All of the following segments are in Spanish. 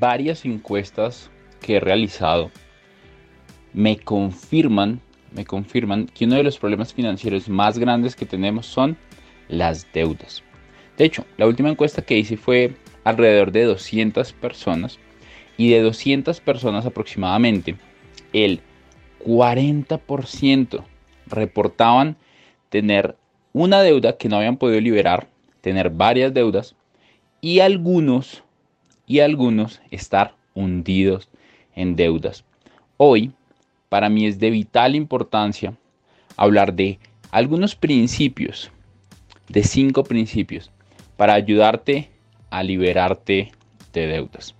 Varias encuestas que he realizado me confirman, me confirman que uno de los problemas financieros más grandes que tenemos son las deudas. De hecho, la última encuesta que hice fue alrededor de 200 personas y de 200 personas aproximadamente el 40% reportaban tener una deuda que no habían podido liberar, tener varias deudas y algunos y algunos estar hundidos en deudas. Hoy, para mí es de vital importancia hablar de algunos principios, de cinco principios, para ayudarte a liberarte de deudas.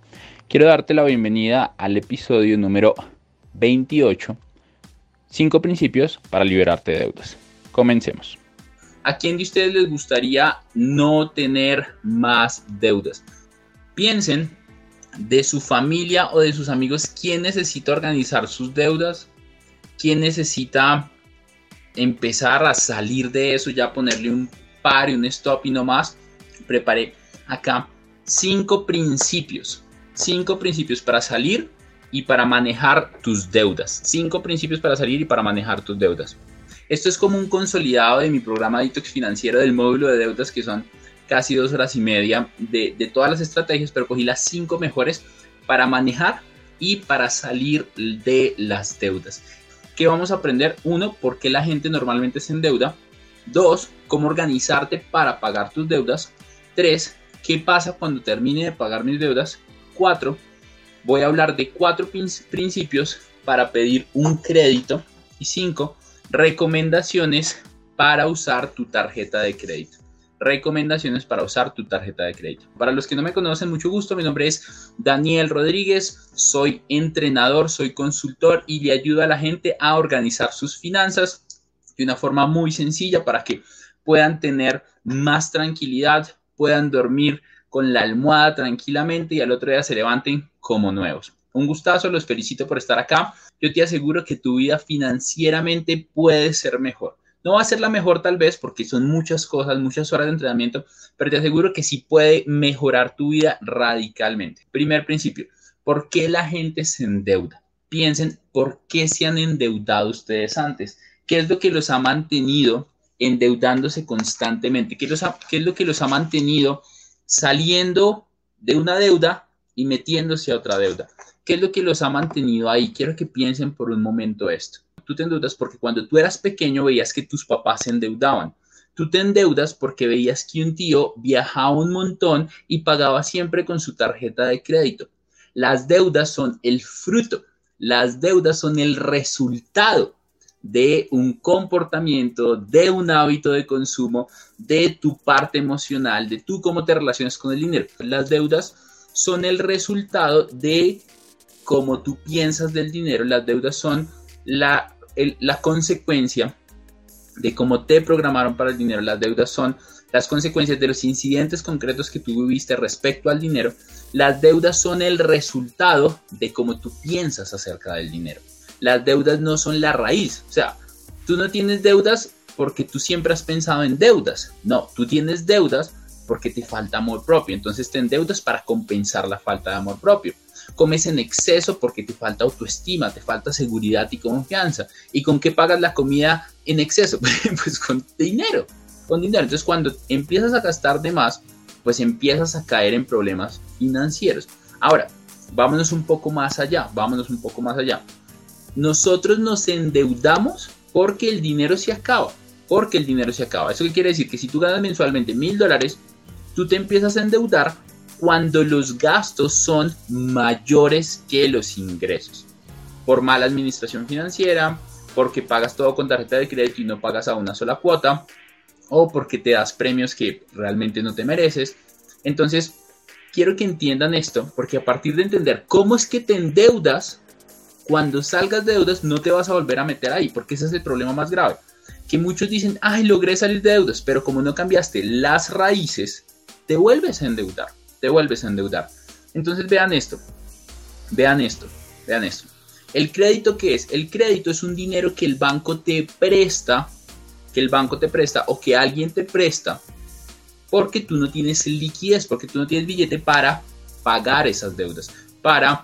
Quiero darte la bienvenida al episodio número 28, cinco principios para liberarte de deudas. Comencemos. ¿A quién de ustedes les gustaría no tener más deudas? Piensen de su familia o de sus amigos quién necesita organizar sus deudas, quién necesita empezar a salir de eso, ya ponerle un par y un stop y no más. Preparé acá cinco principios, cinco principios para salir y para manejar tus deudas. Cinco principios para salir y para manejar tus deudas. Esto es como un consolidado de mi programa Detox Financiero del módulo de deudas que son casi dos horas y media de, todas las estrategias, pero cogí las cinco mejores para manejar y para salir de las deudas. ¿Qué vamos a aprender? Uno, por qué la gente normalmente se endeuda. Dos, cómo organizarte para pagar tus deudas. Tres, qué pasa cuando termine de pagar mis deudas. Cuatro, voy a hablar de cuatro principios para pedir un crédito. Y cinco, recomendaciones para usar tu tarjeta de crédito recomendaciones para usar tu tarjeta de crédito. Para los que no me conocen, mucho gusto, mi nombre es Daniel Rodríguez, soy entrenador, soy consultor y le ayudo a la gente a organizar sus finanzas de una forma muy sencilla para que puedan tener más tranquilidad, puedan dormir con la almohada tranquilamente y al otro día se levanten como nuevos. Un gustazo, los felicito por estar acá. Yo te aseguro que tu vida financieramente puede ser mejor. No va a ser la mejor tal vez porque son muchas cosas, muchas horas de entrenamiento, pero te aseguro que sí puede mejorar tu vida radicalmente. Primer principio, ¿por qué la gente se endeuda? Piensen, ¿por qué se han endeudado ustedes antes? ¿Qué es lo que los ha mantenido endeudándose constantemente? ¿Qué, es lo que los ha mantenido saliendo de una deuda y metiéndose a otra deuda? ¿Qué es lo que los ha mantenido ahí? Quiero que piensen por un momento esto tú te endeudas porque cuando tú eras pequeño veías que tus papás se endeudaban. Tú te endeudas porque veías que un tío viajaba un montón y pagaba siempre con su tarjeta de crédito. Las deudas son el fruto, las deudas son el resultado de un comportamiento, de un hábito de consumo, de tu parte emocional, de tú cómo te relacionas con el dinero. Las deudas son el resultado de cómo tú piensas del dinero. Las deudas son la, la consecuencia de cómo te programaron para el dinero. Las deudas son las consecuencias de los incidentes concretos que tú viviste respecto al dinero. Las deudas son el resultado de cómo tú piensas acerca del dinero. Las deudas no son la raíz. O sea, tú no tienes deudas porque tú siempre has pensado en deudas. No, tú tienes deudas porque te falta amor propio. Entonces te endeudas para compensar la falta de amor propio comes en exceso porque te falta autoestima, te falta seguridad y confianza. ¿Y con qué pagas la comida en exceso? pues con dinero, con dinero. Entonces cuando empiezas a gastar de más, pues empiezas a caer en problemas financieros. Ahora, vámonos un poco más allá, vámonos un poco más allá. Nosotros nos endeudamos porque el dinero se acaba, porque el dinero se acaba. ¿Eso qué quiere decir? Que si tú ganas mensualmente mil dólares, tú te empiezas a endeudar cuando los gastos son mayores que los ingresos. Por mala administración financiera, porque pagas todo con tarjeta de crédito y no pagas a una sola cuota, o porque te das premios que realmente no te mereces. Entonces, quiero que entiendan esto, porque a partir de entender cómo es que te endeudas, cuando salgas de deudas no te vas a volver a meter ahí, porque ese es el problema más grave. Que muchos dicen, ay, logré salir de deudas, pero como no cambiaste las raíces, te vuelves a endeudar, te vuelves a endeudar. Entonces vean esto, vean esto, vean esto. ¿El crédito qué es? El crédito es un dinero que el banco te presta que el banco te presta o que alguien te presta porque tú no tienes liquidez, porque tú no tienes billete para pagar esas deudas, para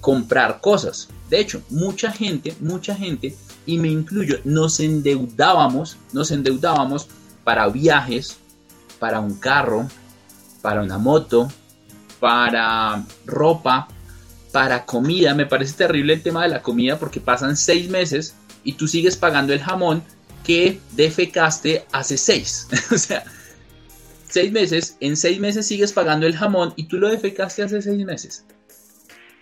comprar cosas. De hecho, mucha gente, mucha gente, y me incluyo, nos endeudábamos, nos endeudábamos para viajes, para un carro, para una moto, para ropa, para comida. Me parece terrible el tema de la comida porque pasan seis meses y tú sigues pagando el jamón que defecaste hace seis. o sea, seis meses, en seis meses sigues pagando el jamón y tú lo defecaste hace seis meses.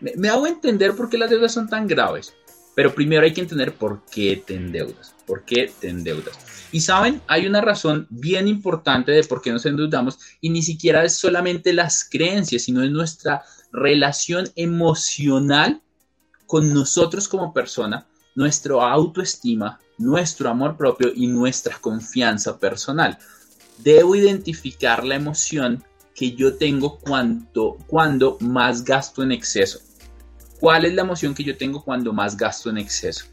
Me, hago entender por qué las deudas son tan graves. Pero primero hay que entender por qué te endeudas. ¿Por qué te endeudas? Y saben, hay una razón bien importante de por qué nos endeudamos y ni siquiera es solamente las creencias, sino es nuestra relación emocional con nosotros como persona, nuestra autoestima, nuestro amor propio y nuestra confianza personal. Debo identificar la emoción que yo tengo cuando, cuando más gasto en exceso. ¿Cuál es la emoción que yo tengo cuando más gasto en exceso?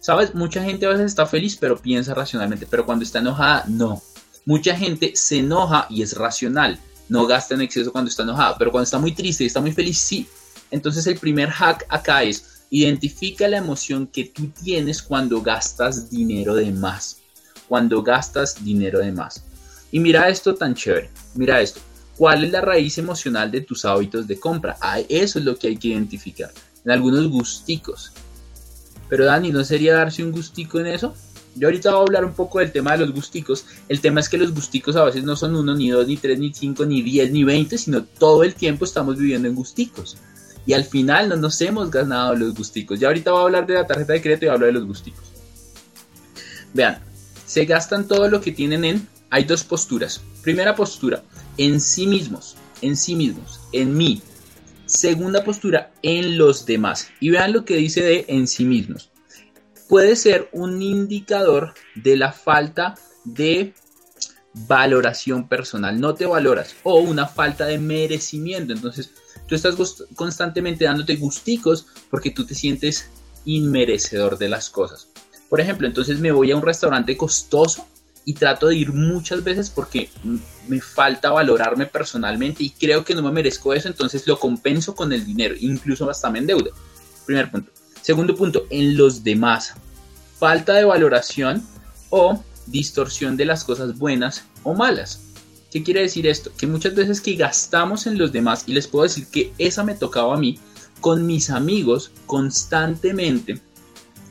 Sabes, mucha gente a veces está feliz pero piensa racionalmente, pero cuando está enojada, no. Mucha gente se enoja y es racional, no gasta en exceso cuando está enojada, pero cuando está muy triste y está muy feliz, sí. Entonces el primer hack acá es Identifica la emoción que tú tienes cuando gastas dinero de más. Cuando gastas dinero de más. Y mira esto tan chévere. Mira esto. ¿Cuál es la raíz emocional de tus hábitos de compra? Ah, eso es lo que hay que identificar. En algunos gusticos. Pero Dani, ¿no sería darse un gustico en eso? Yo ahorita voy a hablar un poco del tema de los gusticos. El tema es que los gusticos a veces no son uno, ni dos, ni tres, ni cinco, ni diez, ni veinte, sino todo el tiempo estamos viviendo en gusticos y al final no nos hemos ganado los gusticos. Ya ahorita voy a hablar de la tarjeta de crédito y hablo de los gusticos. Vean, se gastan todo lo que tienen en... Hay dos posturas. Primera postura, en sí mismos, en sí mismos, en mí. Segunda postura, en los demás. Y vean lo que dice de en sí mismos. Puede ser un indicador de la falta de valoración personal. No te valoras o una falta de merecimiento. Entonces, Tú estás constantemente dándote gusticos porque tú te sientes inmerecedor de las cosas. Por ejemplo, entonces me voy a un restaurante costoso y trato de ir muchas veces porque me falta valorarme personalmente y creo que no me merezco eso, entonces lo compenso con el dinero, incluso hasta me endeudo. Primer punto. Segundo punto, en los demás. Falta de valoración o distorsión de las cosas buenas o malas. ¿Qué quiere decir esto? Que muchas veces que gastamos en los demás, y les puedo decir que esa me tocaba a mí, con mis amigos constantemente,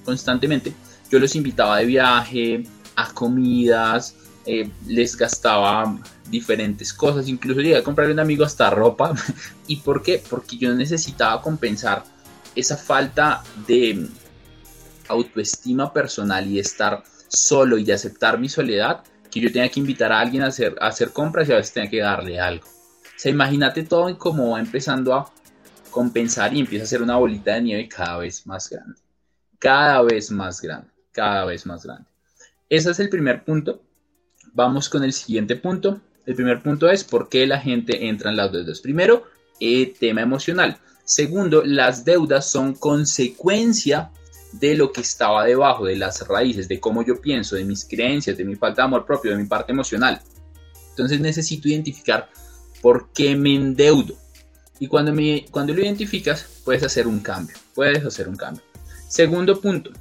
constantemente, yo los invitaba de viaje, a comidas, eh, les gastaba diferentes cosas, incluso llegué a comprarle a un amigo hasta ropa. ¿Y por qué? Porque yo necesitaba compensar esa falta de autoestima personal y estar solo y aceptar mi soledad que yo tenga que invitar a alguien a hacer, hacer compras y a veces tenga que darle algo. O sea, imagínate todo como va empezando a compensar y empieza a ser una bolita de nieve cada vez más grande. Cada vez más grande, cada vez más grande. Ese es el primer punto. Vamos con el siguiente punto. El primer punto es por qué la gente entra en las deudas. Primero, eh, tema emocional. Segundo, las deudas son consecuencia de lo que estaba debajo, de las raíces, de cómo yo pienso, de mis creencias, de mi falta de amor propio, de mi parte emocional. Entonces necesito identificar por qué me endeudo. Y cuando, me, cuando lo identificas, puedes hacer un cambio. Puedes hacer un cambio. Segundo punto,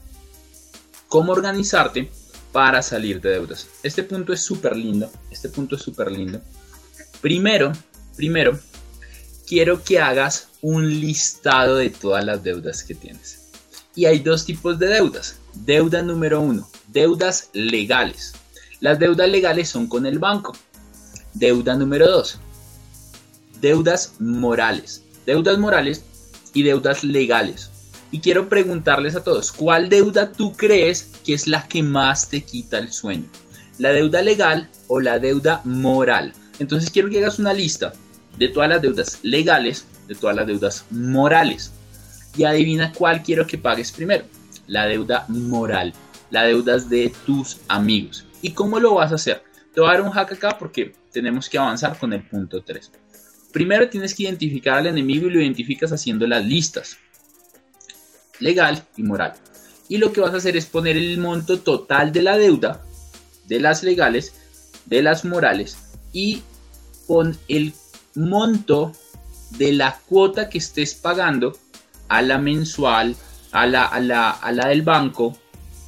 cómo organizarte para salir de deudas. Este punto es súper lindo. Este punto es súper lindo. Primero, primero, quiero que hagas un listado de todas las deudas que tienes. Y hay dos tipos de deudas. Deuda número uno, deudas legales. Las deudas legales son con el banco. Deuda número dos, deudas morales. Deudas morales y deudas legales. Y quiero preguntarles a todos, ¿cuál deuda tú crees que es la que más te quita el sueño? ¿La deuda legal o la deuda moral? Entonces quiero que hagas una lista de todas las deudas legales, de todas las deudas morales. Y adivina cuál quiero que pagues primero. La deuda moral. La deuda de tus amigos. ¿Y cómo lo vas a hacer? Te voy a dar un hack acá porque tenemos que avanzar con el punto 3. Primero tienes que identificar al enemigo y lo identificas haciendo las listas. Legal y moral. Y lo que vas a hacer es poner el monto total de la deuda, de las legales, de las morales y pon el monto de la cuota que estés pagando a la mensual, a la, a la, a la del banco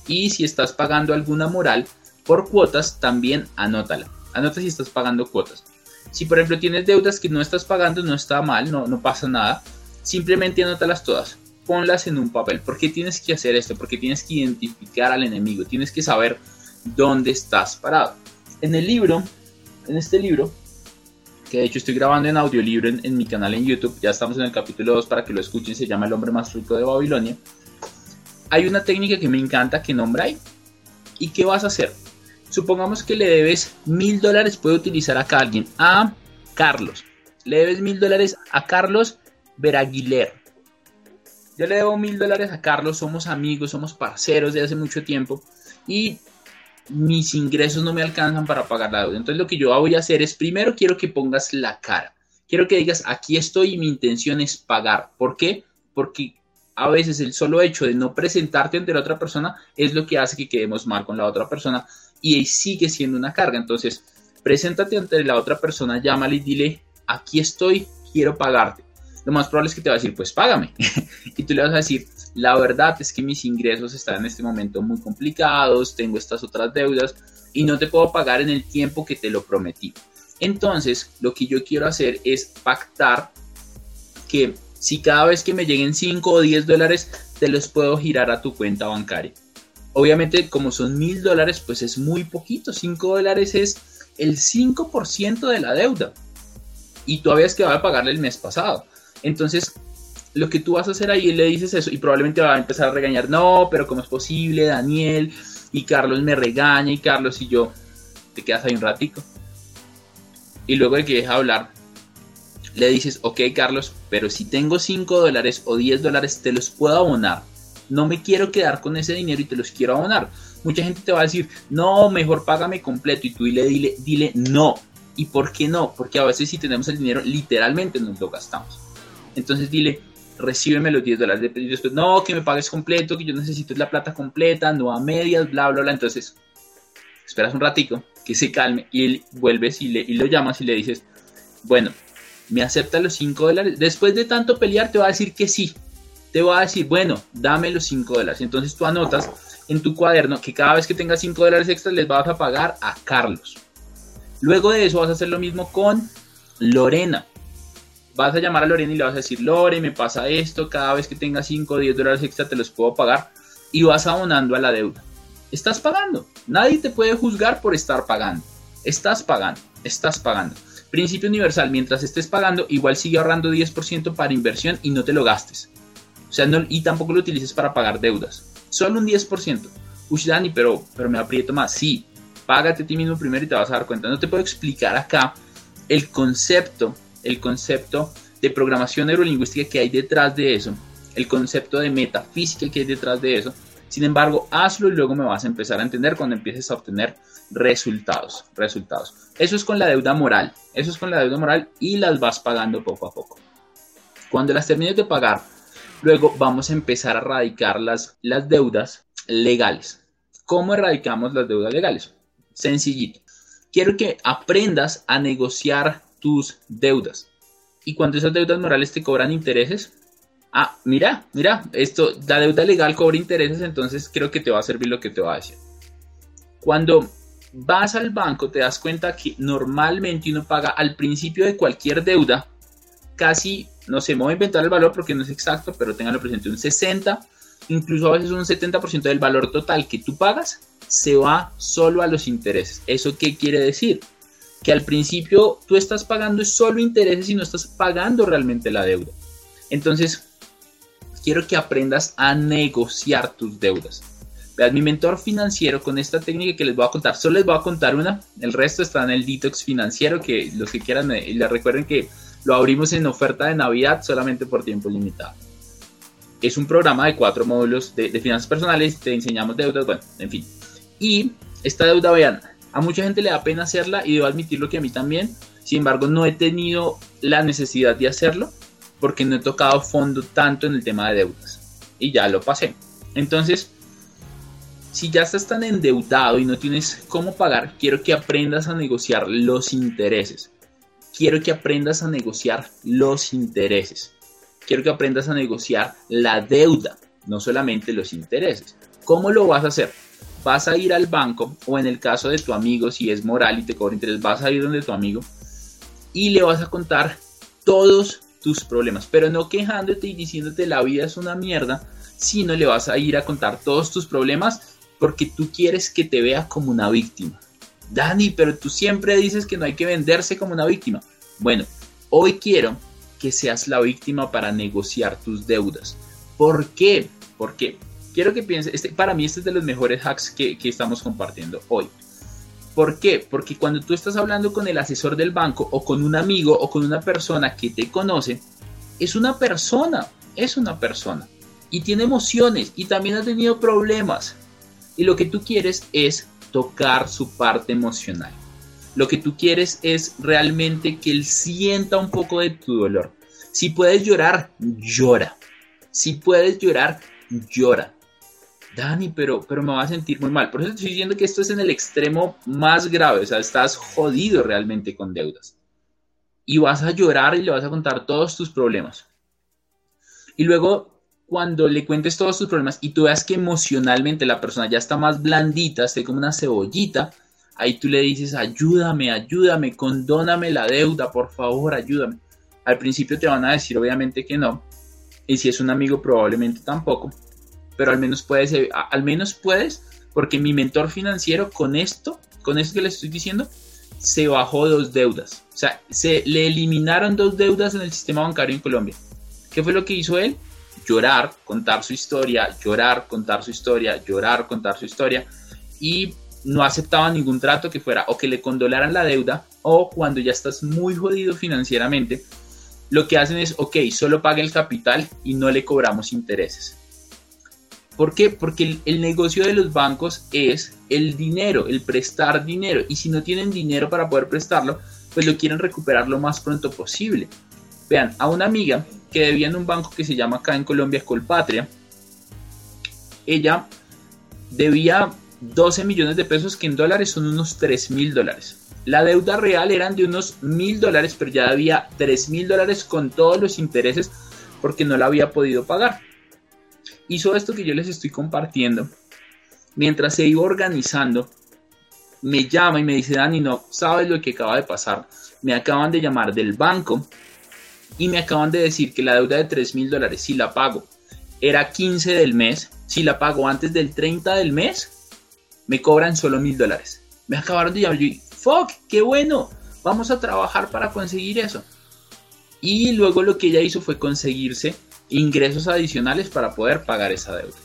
y si estás pagando alguna moral por cuotas, también anótala. Anota si estás pagando cuotas. Si por ejemplo tienes deudas que no estás pagando, no está mal, no, no pasa nada. Simplemente anótalas todas. Ponlas en un papel. ¿Por qué tienes que hacer esto? Porque tienes que identificar al enemigo. Tienes que saber dónde estás parado. En el libro, en este libro, que de hecho estoy grabando en audiolibro en, en mi canal en YouTube, ya estamos en el capítulo 2 para que lo escuchen, se llama El hombre más rico de Babilonia. Hay una técnica que me encanta que nombra ahí. ¿Y qué vas a hacer? Supongamos que le debes mil dólares, puede utilizar acá alguien, a Carlos. Le debes mil dólares a Carlos Veraguiler. Yo le debo mil dólares a Carlos, somos amigos, somos parceros de hace mucho tiempo y mis ingresos no me alcanzan para pagar la deuda. Entonces lo que yo voy a hacer es primero quiero que pongas la cara. Quiero que digas, aquí estoy y mi intención es pagar. ¿Por qué? Porque a veces el solo hecho de no presentarte ante la otra persona es lo que hace que quedemos mal con la otra persona y sigue siendo una carga. Entonces, preséntate ante la otra persona, llámale y dile, aquí estoy, quiero pagarte. Lo más probable es que te va a decir, pues págame. y tú le vas a decir, la verdad es que mis ingresos están en este momento muy complicados, tengo estas otras deudas y no te puedo pagar en el tiempo que te lo prometí. Entonces, lo que yo quiero hacer es pactar que si cada vez que me lleguen 5 o 10 dólares, te los puedo girar a tu cuenta bancaria. Obviamente, como son mil dólares, pues es muy poquito. 5 dólares es el 5% de la deuda. Y todavía es que va a pagarle el mes pasado. Entonces, lo que tú vas a hacer ahí, le dices eso y probablemente va a empezar a regañar. No, pero ¿cómo es posible, Daniel? Y Carlos me regaña y Carlos y yo, te quedas ahí un ratico. Y luego de que deja hablar, le dices, ok Carlos, pero si tengo 5 dólares o 10 dólares, te los puedo abonar no me quiero quedar con ese dinero y te los quiero abonar. Mucha gente te va a decir, no, mejor págame completo y tú dile, dile, dile no. ¿Y por qué no? Porque a veces si tenemos el dinero, literalmente nos lo gastamos. Entonces dile, recíbeme los 10 dólares. Y después, no, que me pagues completo, que yo necesito la plata completa, no a medias, bla, bla, bla. Entonces, esperas un ratico, que se calme y él vuelves y, le, y lo llamas y le dices, bueno, me acepta los 5 dólares. Después de tanto pelear, te va a decir que sí te va a decir, bueno, dame los 5 dólares. Entonces tú anotas en tu cuaderno que cada vez que tengas 5 dólares extras les vas a pagar a Carlos. Luego de eso vas a hacer lo mismo con Lorena. Vas a llamar a Lorena y le vas a decir, Lore, me pasa esto, cada vez que tengas 5 o 10 dólares extra te los puedo pagar. Y vas abonando a la deuda. Estás pagando. Nadie te puede juzgar por estar pagando. Estás pagando, estás pagando. Principio universal, mientras estés pagando, igual sigue ahorrando 10% para inversión y no te lo gastes. O sea, no, y tampoco lo utilices para pagar deudas. Solo un 10%. Uy, Dani, pero, pero me aprieto más. Sí, págate a ti mismo primero y te vas a dar cuenta. No te puedo explicar acá el concepto, el concepto de programación neurolingüística que hay detrás de eso, el concepto de metafísica que hay detrás de eso. Sin embargo, hazlo y luego me vas a empezar a entender cuando empieces a obtener resultados, resultados. Eso es con la deuda moral, eso es con la deuda moral y las vas pagando poco a poco. Cuando las termines de pagar, Luego vamos a empezar a erradicar las, las deudas legales. ¿Cómo erradicamos las deudas legales? Sencillito. Quiero que aprendas a negociar tus deudas. Y cuando esas deudas morales te cobran intereses, ah, mira, mira, esto, la deuda legal cobra intereses, entonces creo que te va a servir lo que te va a decir. Cuando vas al banco te das cuenta que normalmente uno paga al principio de cualquier deuda casi, no sé, me voy a inventar el valor porque no es exacto, pero tenganlo presente, un 60, incluso a veces un 70% del valor total que tú pagas se va solo a los intereses. ¿Eso qué quiere decir? Que al principio tú estás pagando solo intereses y no estás pagando realmente la deuda. Entonces, quiero que aprendas a negociar tus deudas. Vean, mi mentor financiero con esta técnica que les voy a contar, solo les voy a contar una, el resto está en el detox financiero, que los que quieran, eh, les recuerden que lo abrimos en oferta de Navidad solamente por tiempo limitado. Es un programa de cuatro módulos de, de finanzas personales, te enseñamos deudas, bueno, en fin. Y esta deuda, vean, a mucha gente le da pena hacerla y debo admitirlo que a mí también, sin embargo no he tenido la necesidad de hacerlo porque no he tocado fondo tanto en el tema de deudas y ya lo pasé. Entonces, si ya estás tan endeudado y no tienes cómo pagar, quiero que aprendas a negociar los intereses. Quiero que aprendas a negociar los intereses. Quiero que aprendas a negociar la deuda, no solamente los intereses. ¿Cómo lo vas a hacer? Vas a ir al banco o en el caso de tu amigo, si es moral y te cobra interés, vas a ir donde tu amigo y le vas a contar todos tus problemas, pero no quejándote y diciéndote la vida es una mierda, sino le vas a ir a contar todos tus problemas porque tú quieres que te vea como una víctima. Dani, pero tú siempre dices que no hay que venderse como una víctima. Bueno, hoy quiero que seas la víctima para negociar tus deudas. ¿Por qué? Porque quiero que pienses, este, para mí este es de los mejores hacks que, que estamos compartiendo hoy. ¿Por qué? Porque cuando tú estás hablando con el asesor del banco o con un amigo o con una persona que te conoce, es una persona, es una persona y tiene emociones y también ha tenido problemas y lo que tú quieres es tocar su parte emocional. Lo que tú quieres es realmente que él sienta un poco de tu dolor. Si puedes llorar, llora. Si puedes llorar, llora. Dani, pero, pero me va a sentir muy mal. Por eso estoy diciendo que esto es en el extremo más grave. O sea, estás jodido realmente con deudas. Y vas a llorar y le vas a contar todos tus problemas. Y luego cuando le cuentes todos tus problemas y tú veas que emocionalmente la persona ya está más blandita, esté como una cebollita, ahí tú le dices, ayúdame, ayúdame, condóname la deuda, por favor, ayúdame. Al principio te van a decir obviamente que no, y si es un amigo probablemente tampoco, pero al menos puedes, eh, al menos puedes, porque mi mentor financiero con esto, con esto que le estoy diciendo, se bajó dos deudas. O sea, se le eliminaron dos deudas en el sistema bancario en Colombia. ¿Qué fue lo que hizo él? llorar, contar su historia, llorar, contar su historia, llorar, contar su historia y no aceptaba ningún trato que fuera o que le condolaran la deuda o cuando ya estás muy jodido financieramente, lo que hacen es, ok, solo pague el capital y no le cobramos intereses. ¿Por qué? Porque el, negocio de los bancos es el dinero, el prestar dinero. Y si no tienen dinero para poder prestarlo, pues lo quieren recuperar lo más pronto posible. Vean, a una amiga que debía en un banco que se llama acá en Colombia Colpatria, ella debía 12 millones de pesos que en dólares son unos 3 mil dólares. La deuda real eran de unos mil dólares, pero ya debía 3 mil dólares con todos los intereses porque no la había podido pagar. Hizo esto que yo les estoy compartiendo. Mientras se iba organizando, me llama y me dice, Dani, no sabes lo que acaba de pasar. Me acaban de llamar del banco y me acaban de decir que la deuda de 3 mil dólares, si la pago, era 15 del mes, si la pago antes del 30 del mes, me cobran solo mil dólares. Me acabaron de llamar y fuck, qué bueno, vamos a trabajar para conseguir eso. Y luego lo que ella hizo fue conseguirse ingresos adicionales para poder pagar esa deuda.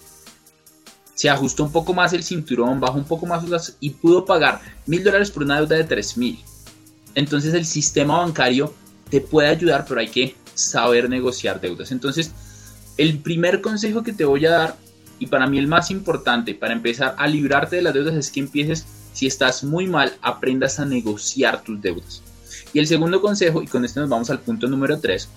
Se ajustó un poco más el cinturón, bajó un poco más y pudo pagar mil dólares por una deuda de 3 mil. Entonces el sistema bancario te puede ayudar, pero hay que saber negociar deudas. Entonces, el primer consejo que te voy a dar, y para mí el más importante para empezar a librarte de las deudas, es que empieces, si estás muy mal, aprendas a negociar tus deudas. Y el segundo consejo, y con esto nos vamos al punto número 3,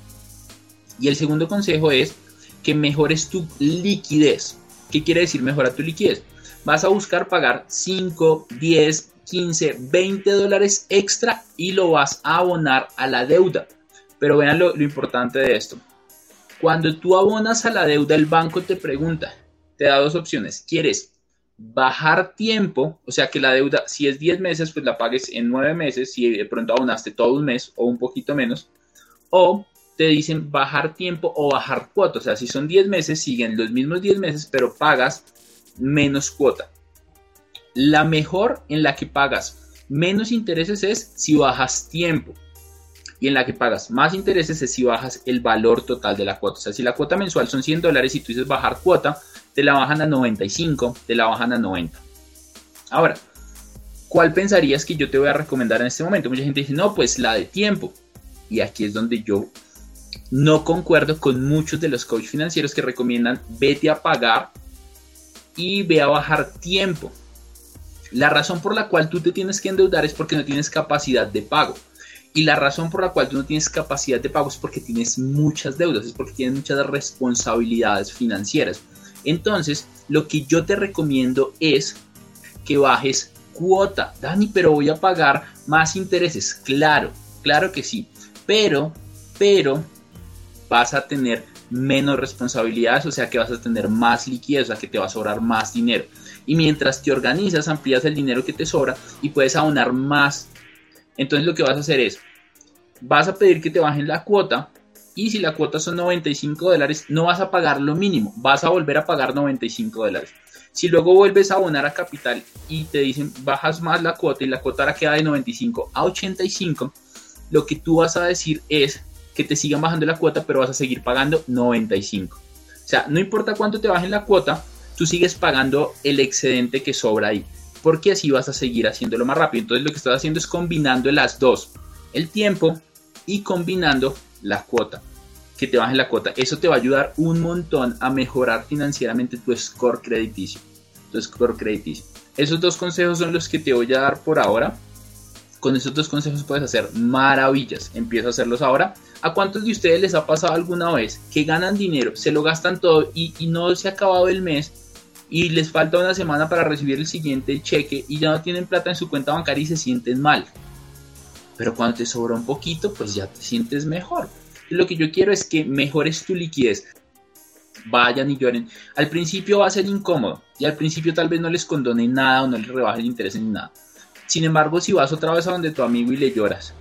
y el segundo consejo es que mejores tu liquidez. ¿Qué quiere decir mejorar tu liquidez? Vas a buscar pagar 5, 10, 15, 20 dólares extra y lo vas a abonar a la deuda. Pero vean lo, importante de esto. Cuando tú abonas a la deuda, el banco te pregunta, te da dos opciones. ¿Quieres bajar tiempo? O sea, que la deuda, si es 10 meses, pues la pagues en 9 meses, si de pronto abonaste todo un mes o un poquito menos. O te dicen bajar tiempo o bajar cuota. O sea, si son 10 meses, siguen los mismos 10 meses, pero pagas menos cuota. La mejor en la que pagas menos intereses es si bajas tiempo. Y en la que pagas más intereses es si bajas el valor total de la cuota. O sea, si la cuota mensual son 100 dólares y tú dices bajar cuota, te la bajan a 95, te la bajan a 90. Ahora, ¿cuál pensarías que yo te voy a recomendar en este momento? Mucha gente dice, no, pues la de tiempo. Y aquí es donde yo no concuerdo con muchos de los coaches financieros que recomiendan vete a pagar y ve a bajar tiempo. La razón por la cual tú te tienes que endeudar es porque no tienes capacidad de pago. Y la razón por la cual tú no tienes capacidad de pago es porque tienes muchas deudas, es porque tienes muchas responsabilidades financieras. Entonces, lo que yo te recomiendo es que bajes cuota. Dani, pero voy a pagar más intereses. Claro, claro que sí. Pero, pero, vas a tener menos responsabilidades, o sea que vas a tener más liquidez, o sea que te va a sobrar más dinero. Y mientras te organizas, amplías el dinero que te sobra y puedes abonar más. Entonces lo que vas a hacer es, vas a pedir que te bajen la cuota y si la cuota son 95 dólares, no vas a pagar lo mínimo, vas a volver a pagar 95 dólares. Si luego vuelves a abonar a capital y te dicen bajas más la cuota y la cuota ahora queda de 95 a 85, lo que tú vas a decir es que te sigan bajando la cuota, pero vas a seguir pagando 95. O sea, no importa cuánto te bajen la cuota, tú sigues pagando el excedente que sobra ahí, porque así vas a seguir haciéndolo más rápido. Entonces lo que estás haciendo es combinando las dos, el tiempo y combinando la cuota, que te bajen la cuota. Eso te va a ayudar un montón a mejorar financieramente tu score crediticio. Tu score crediticio. Esos dos consejos son los que te voy a dar por ahora. Con esos dos consejos puedes hacer maravillas. Empieza a hacerlos ahora. ¿A cuántos de ustedes les ha pasado alguna vez que ganan dinero, se lo gastan todo y, no se ha acabado el mes y les falta una semana para recibir el siguiente cheque y ya no tienen plata en su cuenta bancaria y se sienten mal? Pero cuando te sobra un poquito, pues ya te sientes mejor. lo que yo quiero es que mejores tu liquidez. Vayan y lloren. Al principio va a ser incómodo y al principio tal vez no les condone nada o no les rebaje el interés ni nada. Sin embargo, si vas otra vez a donde tu amigo y le lloras,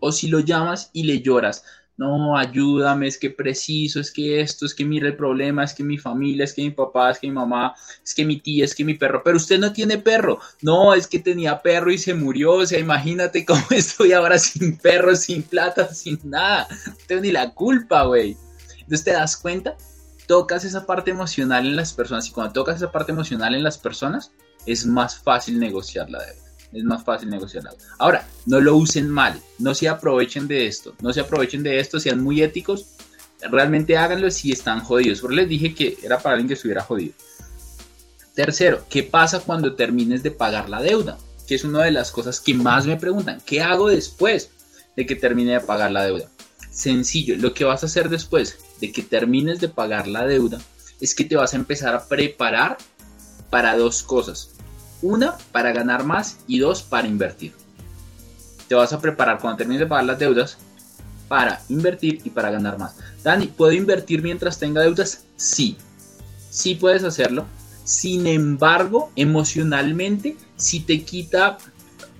o si lo llamas y le lloras, no, ayúdame, es que preciso, es que esto, es que el problema, es que mi familia, es que mi papá, es que mi mamá, es que mi tía, es que mi perro, pero usted no tiene perro, no, es que tenía perro y se murió, o sea, imagínate cómo estoy ahora sin perro, sin plata, sin nada, no tengo ni la culpa, güey. Entonces te das cuenta, tocas esa parte emocional en las personas y cuando tocas esa parte emocional en las personas, es más fácil negociar la deuda es más fácil negociar Ahora, no lo usen mal, no se aprovechen de esto, no se aprovechen de esto, sean muy éticos, realmente háganlo si están jodidos. Por les dije que era para alguien que estuviera jodido. Tercero, ¿qué pasa cuando termines de pagar la deuda? Que es una de las cosas que más me preguntan. ¿Qué hago después de que termine de pagar la deuda? Sencillo, lo que vas a hacer después de que termines de pagar la deuda es que te vas a empezar a preparar para dos cosas. Una, para ganar más y dos, para invertir. Te vas a preparar cuando termines de pagar las deudas para invertir y para ganar más. Dani, ¿puedo invertir mientras tenga deudas? Sí, sí puedes hacerlo. Sin embargo, emocionalmente, si te quita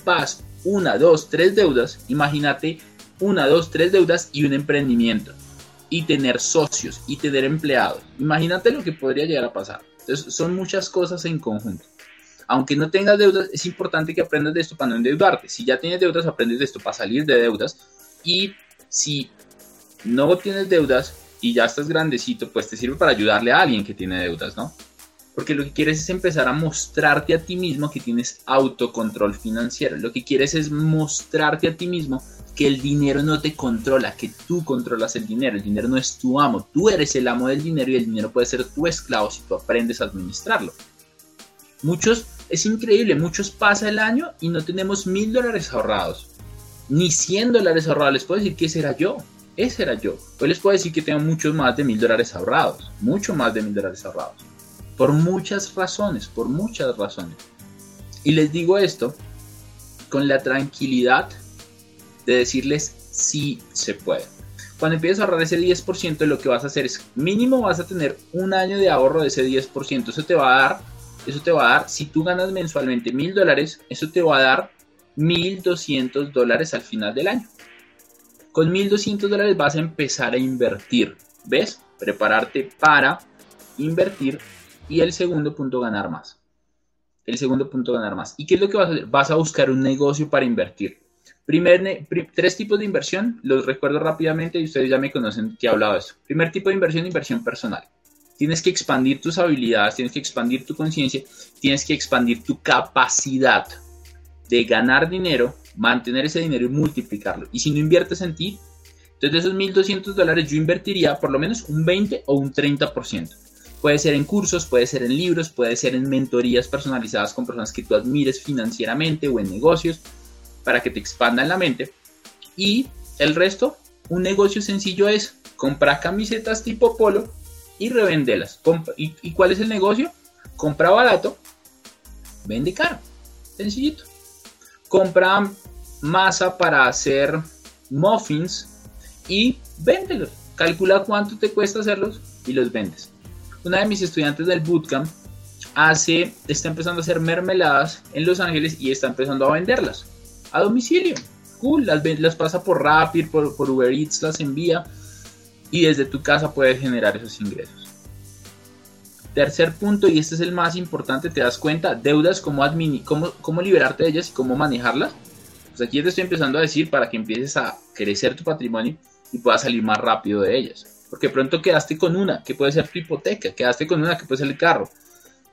paz una, dos, tres deudas, imagínate una, dos, tres deudas y un emprendimiento. Y tener socios y tener empleados. Imagínate lo que podría llegar a pasar. Entonces, son muchas cosas en conjunto aunque no tengas deudas, es importante que aprendas de esto para no endeudarte. Si ya tienes deudas, aprendes de esto para salir de deudas. Y si no tienes deudas y ya estás grandecito, pues te sirve para ayudarle a alguien que tiene deudas, ¿no? Porque lo que quieres es empezar a mostrarte a ti mismo que tienes autocontrol financiero. Lo que quieres es mostrarte a ti mismo que el dinero no te controla, que tú controlas el dinero. El dinero no es tu amo, tú eres el amo del dinero y el dinero puede ser tu esclavo si tú aprendes a administrarlo. Muchos es increíble, muchos pasa el año y no tenemos mil dólares ahorrados, ni 100 dólares ahorrados. Les puedo decir que ese era yo, ese era yo. Hoy les puedo decir que tengo muchos más de mil dólares ahorrados, mucho más de mil dólares ahorrados. Por muchas razones, por muchas razones. Y les digo esto con la tranquilidad de decirles si se puede. Cuando empieces a ahorrar ese 10%, lo que vas a hacer es mínimo vas a tener un año de ahorro de ese 10%. Eso te va a dar eso te va a dar, si tú ganas mensualmente mil dólares, eso te va a dar 1.200 dólares al final del año. Con 1.200 dólares vas a empezar a invertir. ¿Ves? Prepararte para invertir y el segundo punto, ganar más. El segundo punto, ganar más. ¿Y qué es lo que vas a hacer? Vas a buscar un negocio para invertir. Primer, tres tipos de inversión, los recuerdo rápidamente y ustedes ya me conocen que he hablado de eso. Primer tipo de inversión, inversión personal. Tienes que expandir tus habilidades, tienes que expandir tu conciencia, tienes que expandir tu capacidad de ganar dinero, mantener ese dinero y multiplicarlo. Y si no inviertes en ti, entonces de esos 1.200 dólares yo invertiría por lo menos un 20 o un 30%. Puede ser en cursos, puede ser en libros, puede ser en mentorías personalizadas con personas que tú admires financieramente o en negocios para que te expandan la mente. Y el resto, un negocio sencillo es comprar camisetas tipo polo y revenderlas. ¿Y, cuál es el negocio? Compra barato, vende caro. Sencillito. Compra masa para hacer muffins y véndelos. Calcula cuánto te cuesta hacerlos y los vendes. Una de mis estudiantes del bootcamp hace, está empezando a hacer mermeladas en Los Ángeles y está empezando a venderlas a domicilio. Cool, las, las pasa por Rapid, por, por Uber Eats, las envía y desde tu casa puedes generar esos ingresos. Tercer punto, y este es el más importante, te das cuenta, deudas, cómo, cómo, cómo liberarte de ellas y cómo manejarlas. Pues aquí te estoy empezando a decir para que empieces a crecer tu patrimonio y puedas salir más rápido de ellas. Porque pronto quedaste con una, que puede ser tu hipoteca, quedaste con una, que puede ser el carro.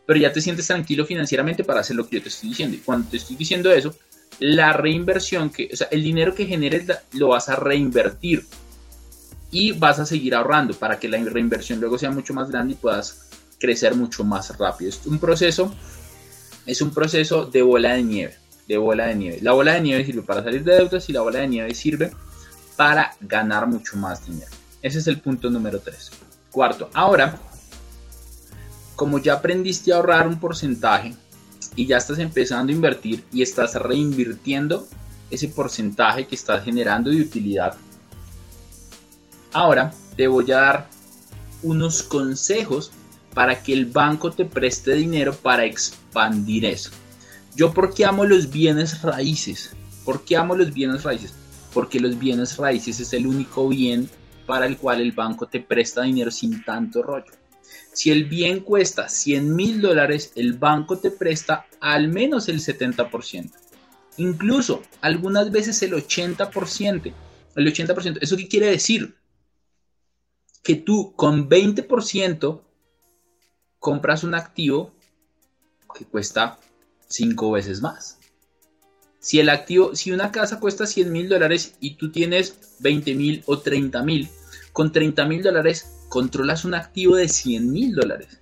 Pero ya te sientes tranquilo financieramente para hacer lo que yo te estoy diciendo. Y cuando te estoy diciendo eso, la reinversión, que, o sea, el dinero que generes lo vas a reinvertir y vas a seguir ahorrando para que la reinversión luego sea mucho más grande y puedas crecer mucho más rápido. Es un proceso, es un proceso de bola de nieve, de bola de nieve. La bola de nieve sirve para salir de deudas y la bola de nieve sirve para ganar mucho más dinero. Ese es el punto número 3. Cuarto, ahora, como ya aprendiste a ahorrar un porcentaje y ya estás empezando a invertir y estás reinvirtiendo ese porcentaje que estás generando de utilidad, ahora te voy a dar unos consejos para que el banco te preste dinero para expandir eso. Yo porque amo los bienes raíces. ¿Por qué amo los bienes raíces? Porque los bienes raíces es el único bien para el cual el banco te presta dinero sin tanto rollo. Si el bien cuesta 100 mil dólares, el banco te presta al menos el 70%. Incluso algunas veces el 80%. El 80%. ¿Eso qué quiere decir? Que tú con 20% compras un activo que cuesta 5 veces más. Si el activo, si una casa cuesta 100 mil dólares y tú tienes 20 mil o 30 mil, con 30 mil dólares controlas un activo de 100 mil dólares.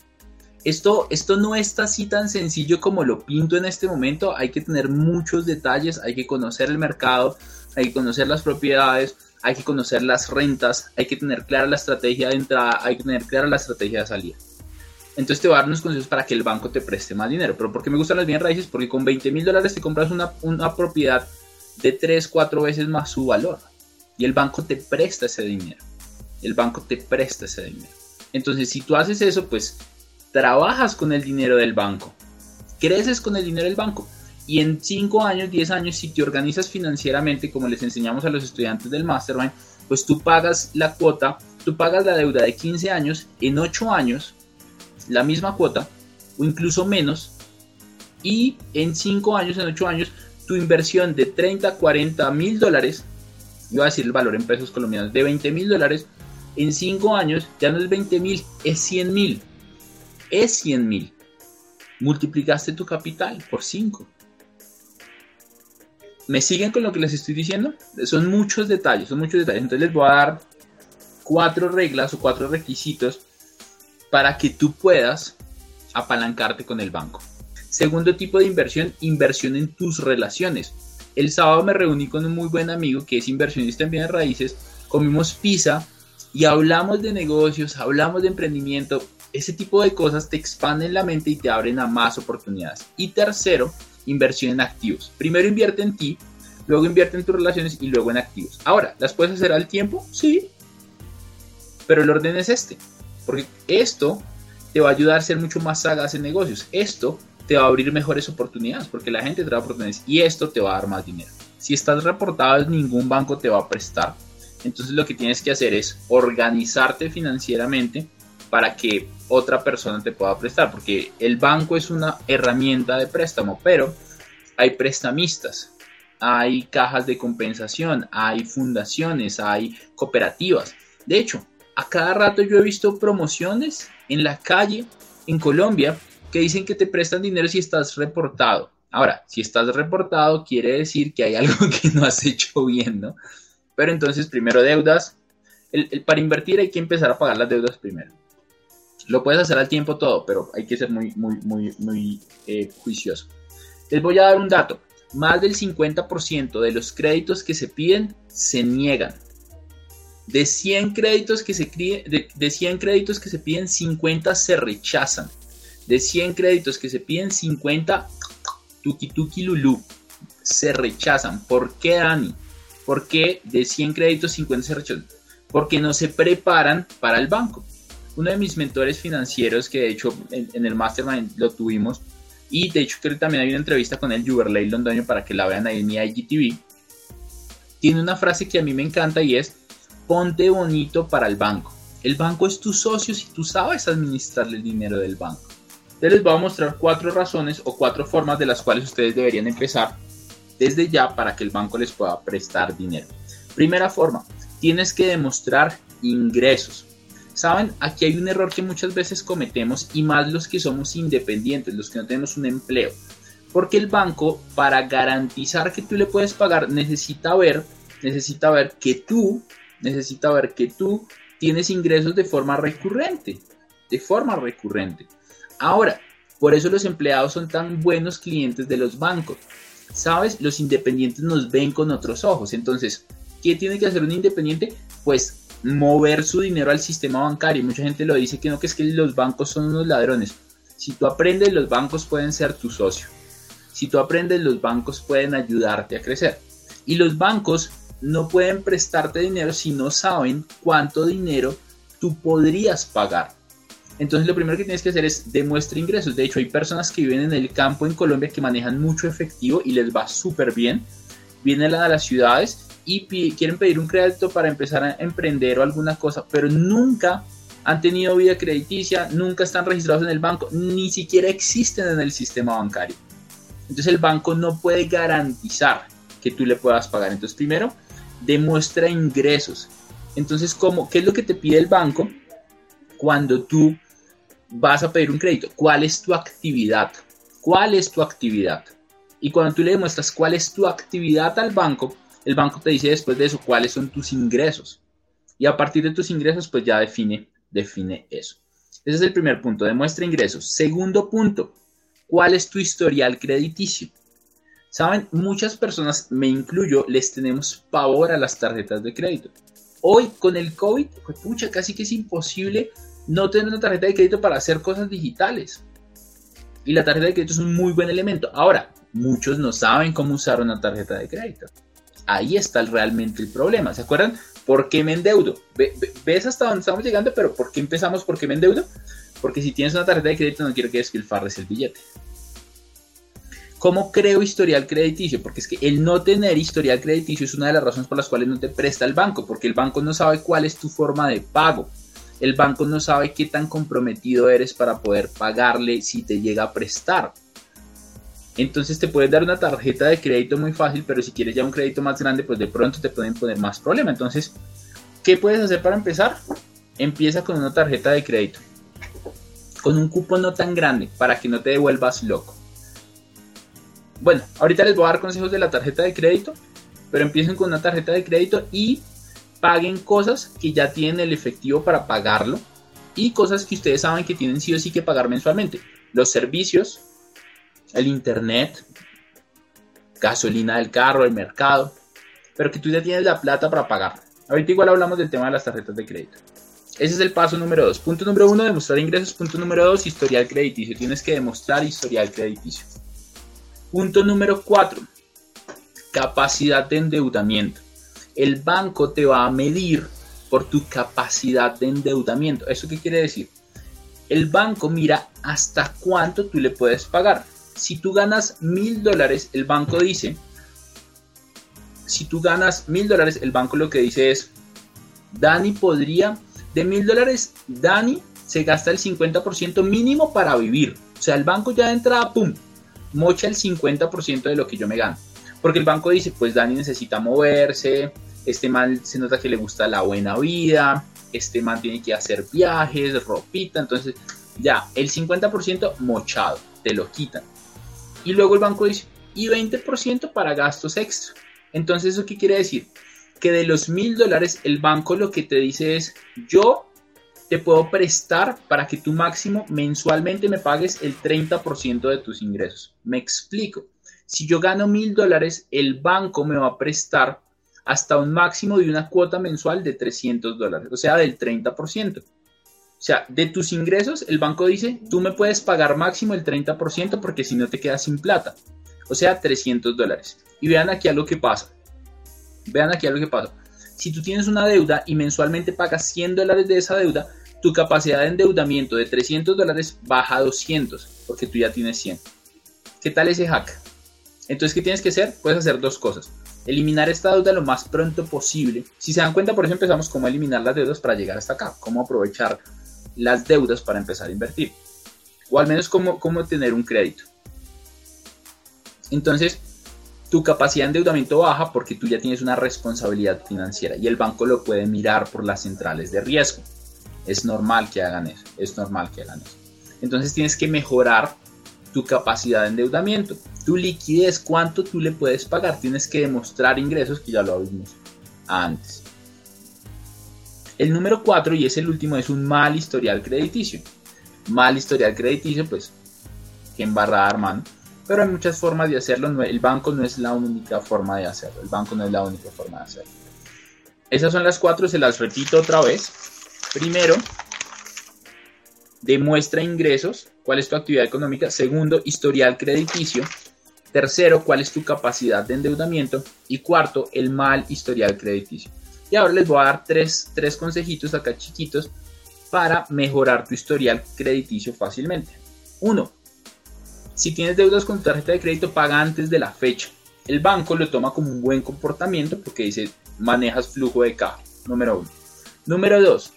Esto, esto no está así tan sencillo como lo pinto en este momento. Hay que tener muchos detalles, hay que conocer el mercado, hay que conocer las propiedades, hay que conocer las rentas, hay que tener clara la estrategia de entrada, hay que tener clara la estrategia de salida. Entonces te voy a dar unos consejos para que el banco te preste más dinero. Pero ¿por qué me gustan las bienes raíces? Porque con 20 mil dólares te compras una, una propiedad de 3, 4 veces más su valor. Y el banco te presta ese dinero. El banco te presta ese dinero. Entonces si tú haces eso, pues trabajas con el dinero del banco. Creces con el dinero del banco. Y en 5 años, 10 años, si te organizas financieramente, como les enseñamos a los estudiantes del Mastermind, pues tú pagas la cuota, tú pagas la deuda de 15 años en 8 años la misma cuota o incluso menos y en 5 años, en 8 años, tu inversión de 30, 40 mil dólares, iba a decir el valor en pesos colombianos, de 20 mil dólares, en 5 años ya no es 20 mil, es 100 mil. Es 100 mil. Multiplicaste tu capital por 5. ¿Me siguen con lo que les estoy diciendo? Son muchos detalles, son muchos detalles. Entonces les voy a dar cuatro reglas o cuatro requisitos para que tú puedas apalancarte con el banco. Segundo tipo de inversión, inversión en tus relaciones. El sábado me reuní con un muy buen amigo que es inversionista en bienes raíces, comimos pizza y hablamos de negocios, hablamos de emprendimiento. Ese tipo de cosas te expanden la mente y te abren a más oportunidades. Y tercero, inversión en activos. Primero invierte en ti, luego invierte en tus relaciones y luego en activos. Ahora, ¿las puedes hacer al tiempo? Sí. Pero el orden es este. Porque esto te va a ayudar a ser mucho más sagaz en negocios. Esto te va a abrir mejores oportunidades porque la gente te da oportunidades y esto te va a dar más dinero. Si estás reportado, ningún banco te va a prestar. Entonces lo que tienes que hacer es organizarte financieramente para que otra persona te pueda prestar, porque el banco es una herramienta de préstamo, pero hay prestamistas, hay cajas de compensación, hay fundaciones, hay cooperativas. De hecho, a cada rato yo he visto promociones en la calle en Colombia que dicen que te prestan dinero si estás reportado. Ahora, si estás reportado, quiere decir que hay algo que no has hecho bien, ¿no? Pero entonces, primero deudas. para invertir hay que empezar a pagar las deudas primero. Lo puedes hacer al tiempo todo, pero hay que ser muy, muy, muy, muy eh, juicioso. Les voy a dar un dato. Más del 50% de los créditos que se piden se niegan. De 100 créditos que se, de, de 100 créditos que se piden, 50 se rechazan. De 100 créditos que se piden, 50 tuki tuki lulu se rechazan. ¿Por qué, Dani? ¿Por qué de 100 créditos 50 se rechazan? Porque no se preparan para el banco. Uno de mis mentores financieros, que de hecho en, el Mastermind lo tuvimos, y de hecho creo también hay una entrevista con el Juberley Londoño para que la vean ahí en mi IGTV, tiene una frase que a mí me encanta y es, ponte bonito para el banco. El banco es tu socio si tú sabes administrarle el dinero del banco. Entonces les voy a mostrar cuatro razones o cuatro formas de las cuales ustedes deberían empezar desde ya para que el banco les pueda prestar dinero. Primera forma, tienes que demostrar ingresos. Saben, aquí hay un error que muchas veces cometemos y más los que somos independientes, los que no tenemos un empleo. Porque el banco, para garantizar que tú le puedes pagar, necesita ver, necesita ver que tú necesita ver que tú tienes ingresos de forma recurrente, de forma recurrente. Ahora, por eso los empleados son tan buenos clientes de los bancos. Sabes, los independientes nos ven con otros ojos. Entonces, ¿qué tiene que hacer un independiente? Pues mover su dinero al sistema bancario. Mucha gente lo dice que no, que es que los bancos son unos ladrones. Si tú aprendes, los bancos pueden ser tu socio. Si tú aprendes, los bancos pueden ayudarte a crecer. Y los bancos no pueden prestarte dinero si no saben cuánto dinero tú podrías pagar. Entonces lo primero que tienes que hacer es demuestra ingresos. De hecho, hay personas que viven en el campo en Colombia que manejan mucho efectivo y les va súper bien. Vienen a las ciudades y quieren pedir un crédito para empezar a emprender o alguna cosa, pero nunca han tenido vida crediticia, nunca están registrados en el banco, ni siquiera existen en el sistema bancario. Entonces el banco no puede garantizar que tú le puedas pagar. Entonces primero demuestra ingresos. Entonces, ¿cómo, ¿qué es lo que te pide el banco cuando tú vas a pedir un crédito? ¿Cuál es tu actividad? ¿Cuál es tu actividad? Y cuando tú le demuestras cuál es tu actividad al banco, el banco te dice después de eso cuáles son tus ingresos. Y a partir de tus ingresos, pues ya define, define eso. Ese es el primer punto, demuestra ingresos. Segundo punto, ¿cuál es tu historial crediticio? Saben, muchas personas, me incluyo, les tenemos pavor a las tarjetas de crédito. Hoy con el COVID, pues, pucha, casi que es imposible no tener una tarjeta de crédito para hacer cosas digitales. Y la tarjeta de crédito es un muy buen elemento. Ahora, muchos no saben cómo usar una tarjeta de crédito. Ahí está realmente el problema. ¿Se acuerdan? ¿Por qué me endeudo? ¿Ves hasta dónde estamos llegando? Pero ¿por qué empezamos? ¿Por qué me endeudo? Porque si tienes una tarjeta de crédito no quiero que despilfarres el billete. ¿Cómo creo historial crediticio? Porque es que el no tener historial crediticio es una de las razones por las cuales no te presta el banco, porque el banco no sabe cuál es tu forma de pago. El banco no sabe qué tan comprometido eres para poder pagarle si te llega a prestar. Entonces te pueden dar una tarjeta de crédito muy fácil, pero si quieres ya un crédito más grande, pues de pronto te pueden poner más problema. Entonces, ¿qué puedes hacer para empezar? Empieza con una tarjeta de crédito, con un cupo no tan grande, para que no te devuelvas loco. Bueno, ahorita les voy a dar consejos de la tarjeta de crédito, pero empiecen con una tarjeta de crédito y paguen cosas que ya tienen el efectivo para pagarlo y cosas que ustedes saben que tienen sí o sí que pagar mensualmente. Los servicios, el internet, gasolina del carro, el mercado, pero que tú ya tienes la plata para pagar. Ahorita igual hablamos del tema de las tarjetas de crédito. Ese es el paso número dos. Punto número uno, demostrar ingresos. Punto número dos, historial crediticio. Tienes que demostrar historial crediticio. Punto número 4. Capacidad de endeudamiento. El banco te va a medir por tu capacidad de endeudamiento. ¿Eso qué quiere decir? El banco mira hasta cuánto tú le puedes pagar. Si tú ganas mil dólares, el banco dice, si tú ganas mil dólares, el banco lo que dice es, Dani podría, de mil dólares, Dani se gasta el 50% mínimo para vivir. O sea, el banco ya de entrada, ¡pum!, mocha el 50% de lo que yo me gano. Porque el banco dice, pues Dani necesita moverse, este man se nota que le gusta la buena vida, este man tiene que hacer viajes, ropita, entonces ya, el 50% mochado, te lo quitan. Y luego el banco dice, y 20% para gastos extra. Entonces, ¿eso qué quiere decir? Que de los mil dólares, el banco lo que te dice es, yo te puedo prestar para que tú máximo mensualmente me pagues el 30% de tus ingresos. Me explico. Si yo gano mil dólares, el banco me va a prestar hasta un máximo de una cuota mensual de 300 dólares, o sea, del 30%. O sea, de tus ingresos, el banco dice, tú me puedes pagar máximo el 30% porque si no te quedas sin plata. O sea, 300 dólares. Y vean aquí a lo que pasa. Vean aquí a lo que pasa. Si tú tienes una deuda y mensualmente pagas 100 dólares de esa deuda, tu capacidad de endeudamiento de 300 dólares baja a 200 porque tú ya tienes 100. ¿Qué tal ese hack? Entonces, ¿qué tienes que hacer? Puedes hacer dos cosas. Eliminar esta deuda lo más pronto posible. Si se dan cuenta, por eso empezamos cómo eliminar las deudas para llegar hasta acá, cómo aprovechar las deudas para empezar a invertir. O al menos cómo, cómo tener un crédito. Entonces, tu capacidad de endeudamiento baja porque tú ya tienes una responsabilidad financiera y el banco lo puede mirar por las centrales de riesgo. Es normal que hagan eso, es normal que hagan eso. Entonces tienes que mejorar tu capacidad de endeudamiento, tu liquidez, cuánto tú le puedes pagar. Tienes que demostrar ingresos que ya lo vimos antes. El número 4 y es el último es un mal historial crediticio. Mal historial crediticio, pues, que embarrada, hermano. Pero hay muchas formas de hacerlo. El banco no es la única forma de hacerlo. El banco no es la única forma de hacerlo. Esas son las cuatro, se las repito otra vez. Primero, demuestra ingresos, cuál es tu actividad económica. Segundo, historial crediticio. Tercero, cuál es tu capacidad de endeudamiento. Y cuarto, el mal historial crediticio. Y ahora les voy a dar tres, tres consejitos acá chiquitos para mejorar tu historial crediticio fácilmente. Uno, si tienes deudas con tu tarjeta de crédito, paga antes de la fecha. El banco lo toma como un buen comportamiento porque dice manejas flujo de caja. Número uno. Número dos,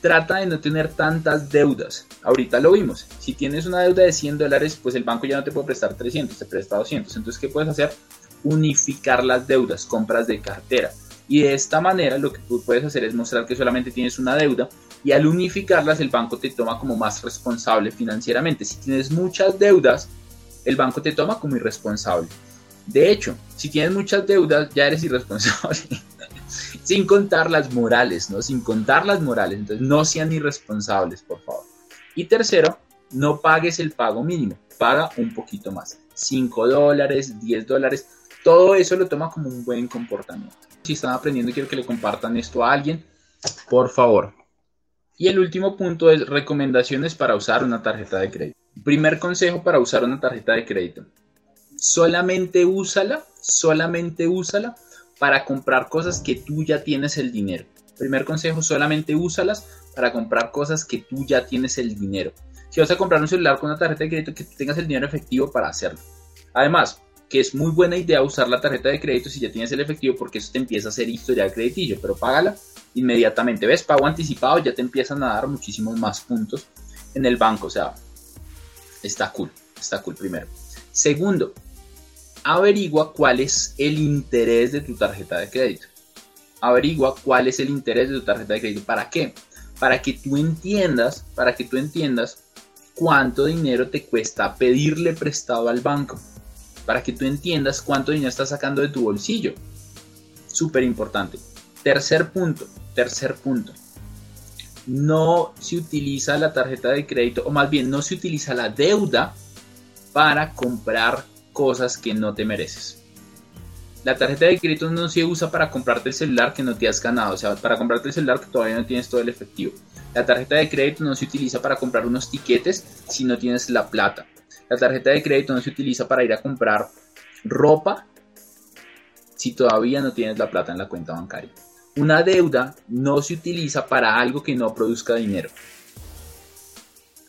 trata de no tener tantas deudas. Ahorita lo vimos. Si tienes una deuda de 100 dólares, pues el banco ya no te puede prestar 300, te presta 200. Entonces, ¿qué puedes hacer? Unificar las deudas, compras de cartera. Y de esta manera lo que tú puedes hacer es mostrar que solamente tienes una deuda y al unificarlas el banco te toma como más responsable financieramente. Si tienes muchas deudas, el banco te toma como irresponsable. De hecho, si tienes muchas deudas, ya eres irresponsable. Sin contar las morales, ¿no? Sin contar las morales. Entonces, no sean irresponsables, por favor. Y tercero, no pagues el pago mínimo. Paga un poquito más. 5 dólares, 10 dólares. Todo eso lo toma como un buen comportamiento. Si están aprendiendo, quiero que le compartan esto a alguien. Por favor. Y el último punto es recomendaciones para usar una tarjeta de crédito. Primer consejo para usar una tarjeta de crédito. Solamente úsala, solamente úsala para comprar cosas que tú ya tienes el dinero. Primer consejo, solamente úsalas para comprar cosas que tú ya tienes el dinero. Si vas a comprar un celular con una tarjeta de crédito, que tengas el dinero efectivo para hacerlo. Además, que es muy buena idea usar la tarjeta de crédito si ya tienes el efectivo porque eso te empieza a hacer historial crediticio, pero págala inmediatamente. ¿Ves? Pago anticipado, ya te empiezan a dar muchísimos más puntos en el banco. O sea, está cool, está cool primero. Segundo, averigua cuál es el interés de tu tarjeta de crédito. Averigua cuál es el interés de tu tarjeta de crédito. ¿Para qué? Para que tú entiendas, para que tú entiendas cuánto dinero te cuesta pedirle prestado al banco. Para que tú entiendas cuánto dinero estás sacando de tu bolsillo. Súper importante. Tercer punto, tercer punto. No se utiliza la tarjeta de crédito, o más bien no se utiliza la deuda para comprar cosas que no te mereces. La tarjeta de crédito no se usa para comprarte el celular que no te has ganado, o sea, para comprarte el celular que todavía no tienes todo el efectivo. La tarjeta de crédito no se utiliza para comprar unos tiquetes si no tienes la plata. La tarjeta de crédito no se utiliza para ir a comprar ropa si todavía no tienes la plata en la cuenta bancaria. Una deuda no se utiliza para algo que no produzca dinero.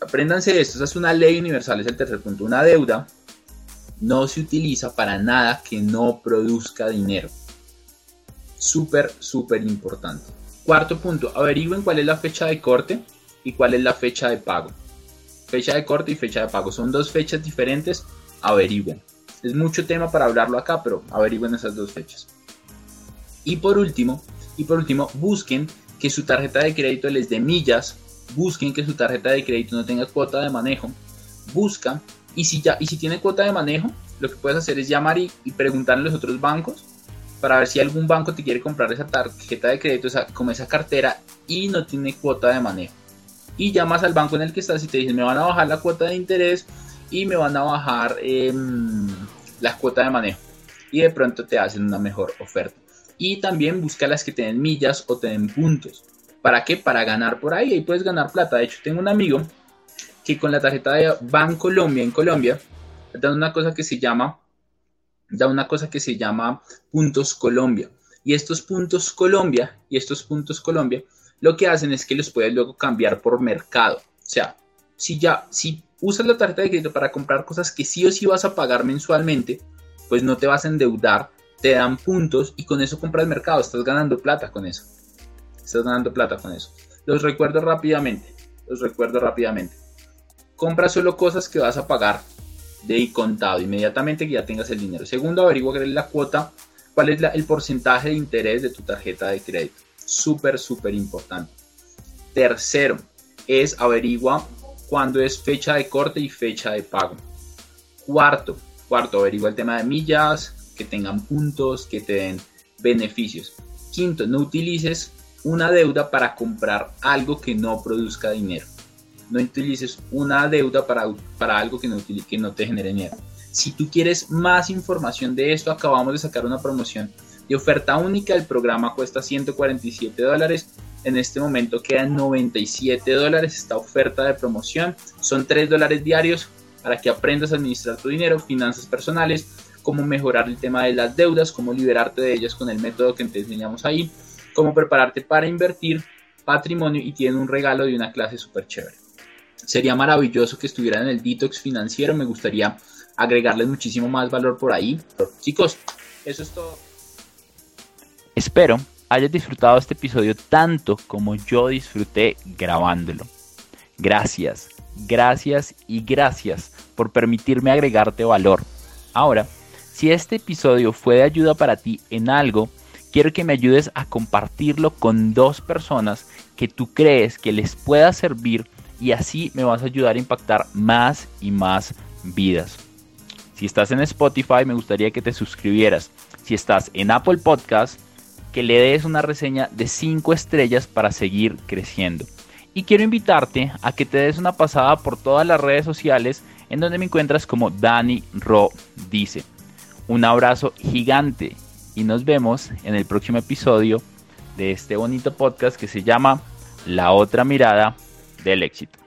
Apréndanse esto, esa es una ley universal, es el tercer punto. Una deuda no se utiliza para nada que no produzca dinero. Súper, súper importante. Cuarto punto, averigüen cuál es la fecha de corte y cuál es la fecha de pago. Fecha de corte y fecha de pago son dos fechas diferentes, averigüen. Es mucho tema para hablarlo acá, pero averigüen esas dos fechas. Y por último, y por último, busquen que su tarjeta de crédito les dé millas, busquen que su tarjeta de crédito no tenga cuota de manejo, busca y si ya y si tiene cuota de manejo, lo que puedes hacer es llamar y, preguntarle a los otros bancos para ver si algún banco te quiere comprar esa tarjeta de crédito, esa, como esa cartera y no tiene cuota de manejo. Y llamas al banco en el que estás y te dicen me van a bajar la cuota de interés y me van a bajar eh, la cuota de manejo. Y de pronto te hacen una mejor oferta. Y también busca las que tienen millas o tienen puntos. ¿Para qué? Para ganar por ahí. Ahí puedes ganar plata. De hecho, tengo un amigo que con la tarjeta de Colombia en Colombia da una cosa que se llama da una cosa que se llama puntos Colombia. Y estos puntos Colombia y estos puntos Colombia lo que hacen es que los puedes luego cambiar por mercado. O sea, si ya si usas la tarjeta de crédito para comprar cosas que sí o sí vas a pagar mensualmente, pues no te vas a endeudar te dan puntos y con eso compras mercado, estás ganando plata con eso. Estás ganando plata con eso. Los recuerdo rápidamente, los recuerdo rápidamente. Compra solo cosas que vas a pagar de contado inmediatamente que ya tengas el dinero. Segundo, averigua la cuota, cuál es el porcentaje de interés de tu tarjeta de crédito. Súper, súper importante. Tercero, es averigua cuándo es fecha de corte y fecha de pago. Cuarto, cuarto, averigua el tema de millas, que tengan puntos, que te den beneficios. Quinto, no utilices una deuda para comprar algo que no produzca dinero. No utilices una deuda para, para algo que no, que no te genere dinero. Si tú quieres más información de esto, acabamos de sacar una promoción de oferta única. El programa cuesta 147 dólares. En este momento quedan 97 dólares esta oferta de promoción. Son 3 dólares diarios para que aprendas a administrar tu dinero, finanzas personales, cómo mejorar el tema de las deudas, cómo liberarte de ellas con el método que te enseñamos ahí, cómo prepararte para invertir patrimonio y tiene un regalo de una clase súper chévere. Sería maravilloso que estuvieran en el detox financiero, me gustaría agregarles muchísimo más valor por ahí. Chicos, eso es todo. Espero hayas disfrutado este episodio tanto como yo disfruté grabándolo. Gracias, gracias y gracias por permitirme agregarte valor. Ahora, si este episodio fue de ayuda para ti en algo, quiero que me ayudes a compartirlo con dos personas que tú crees que les pueda servir y así me vas a ayudar a impactar más y más vidas. Si estás en Spotify, me gustaría que te suscribieras. Si estás en Apple Podcast, que le des una reseña de 5 estrellas para seguir creciendo. Y quiero invitarte a que te des una pasada por todas las redes sociales en donde me encuentras como Dani Ro dice. Un abrazo gigante y nos vemos en el próximo episodio de este bonito podcast que se llama La otra mirada del éxito.